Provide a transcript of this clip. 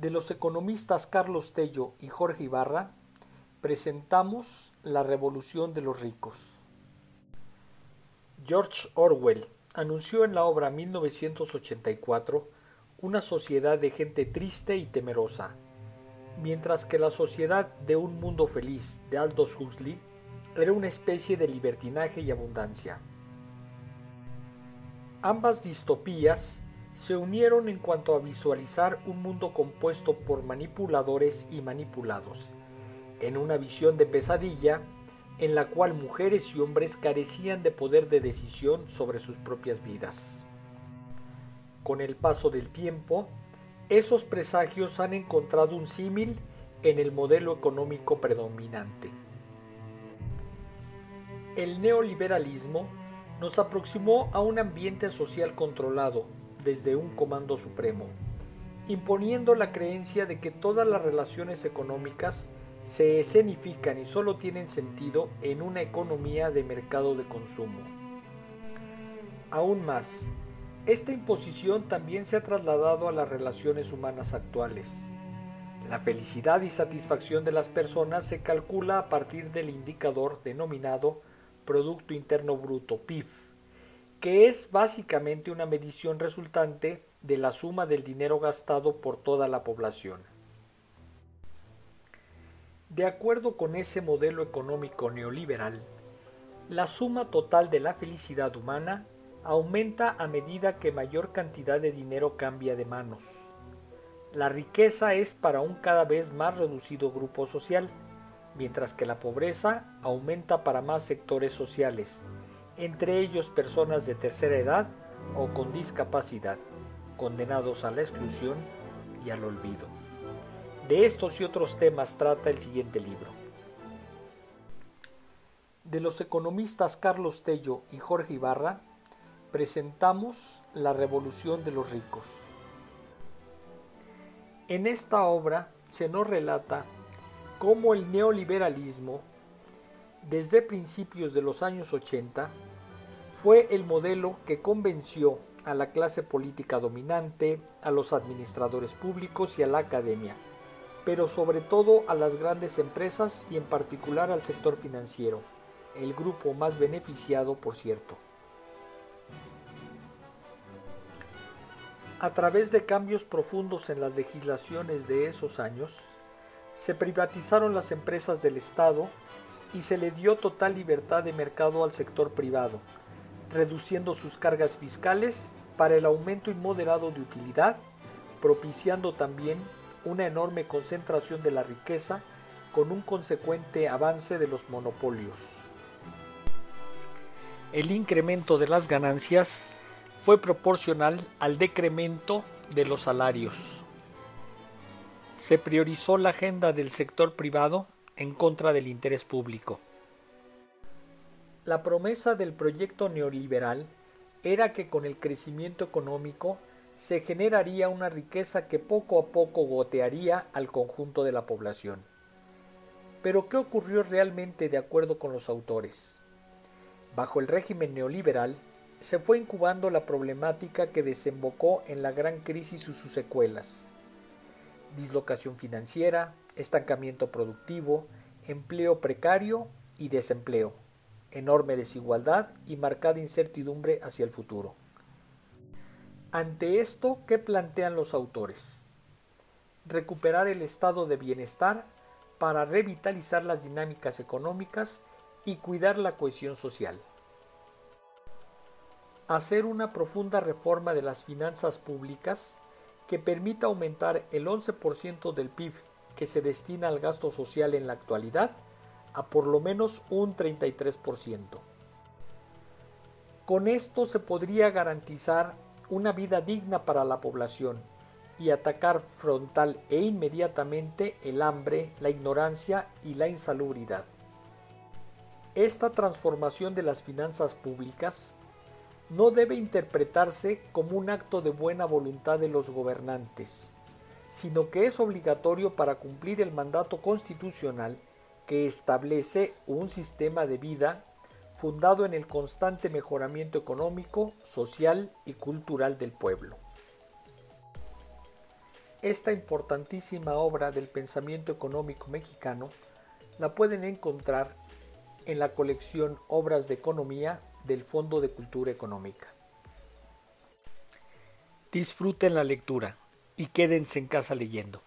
de los economistas Carlos Tello y Jorge Ibarra, presentamos La Revolución de los Ricos. George Orwell anunció en la obra 1984 una sociedad de gente triste y temerosa, mientras que la sociedad de un mundo feliz de Aldous Huxley era una especie de libertinaje y abundancia. Ambas distopías se unieron en cuanto a visualizar un mundo compuesto por manipuladores y manipulados, en una visión de pesadilla en la cual mujeres y hombres carecían de poder de decisión sobre sus propias vidas. Con el paso del tiempo, esos presagios han encontrado un símil en el modelo económico predominante. El neoliberalismo nos aproximó a un ambiente social controlado desde un comando supremo, imponiendo la creencia de que todas las relaciones económicas se escenifican y solo tienen sentido en una economía de mercado de consumo. Aún más, esta imposición también se ha trasladado a las relaciones humanas actuales. La felicidad y satisfacción de las personas se calcula a partir del indicador denominado Producto Interno Bruto, PIB, que es básicamente una medición resultante de la suma del dinero gastado por toda la población. De acuerdo con ese modelo económico neoliberal, la suma total de la felicidad humana aumenta a medida que mayor cantidad de dinero cambia de manos. La riqueza es para un cada vez más reducido grupo social, mientras que la pobreza aumenta para más sectores sociales, entre ellos personas de tercera edad o con discapacidad, condenados a la exclusión y al olvido. De estos y otros temas trata el siguiente libro. De los economistas Carlos Tello y Jorge Ibarra, presentamos La Revolución de los Ricos. En esta obra se nos relata cómo el neoliberalismo, desde principios de los años 80, fue el modelo que convenció a la clase política dominante, a los administradores públicos y a la academia pero sobre todo a las grandes empresas y en particular al sector financiero, el grupo más beneficiado, por cierto. A través de cambios profundos en las legislaciones de esos años, se privatizaron las empresas del Estado y se le dio total libertad de mercado al sector privado, reduciendo sus cargas fiscales para el aumento inmoderado de utilidad, propiciando también una enorme concentración de la riqueza con un consecuente avance de los monopolios. El incremento de las ganancias fue proporcional al decremento de los salarios. Se priorizó la agenda del sector privado en contra del interés público. La promesa del proyecto neoliberal era que con el crecimiento económico se generaría una riqueza que poco a poco gotearía al conjunto de la población. Pero ¿qué ocurrió realmente de acuerdo con los autores? Bajo el régimen neoliberal, se fue incubando la problemática que desembocó en la gran crisis y sus secuelas. Dislocación financiera, estancamiento productivo, empleo precario y desempleo, enorme desigualdad y marcada incertidumbre hacia el futuro. Ante esto, ¿qué plantean los autores? Recuperar el estado de bienestar para revitalizar las dinámicas económicas y cuidar la cohesión social. Hacer una profunda reforma de las finanzas públicas que permita aumentar el 11% del PIB que se destina al gasto social en la actualidad a por lo menos un 33%. Con esto se podría garantizar una vida digna para la población y atacar frontal e inmediatamente el hambre, la ignorancia y la insalubridad. Esta transformación de las finanzas públicas no debe interpretarse como un acto de buena voluntad de los gobernantes, sino que es obligatorio para cumplir el mandato constitucional que establece un sistema de vida fundado en el constante mejoramiento económico, social y cultural del pueblo. Esta importantísima obra del pensamiento económico mexicano la pueden encontrar en la colección Obras de Economía del Fondo de Cultura Económica. Disfruten la lectura y quédense en casa leyendo.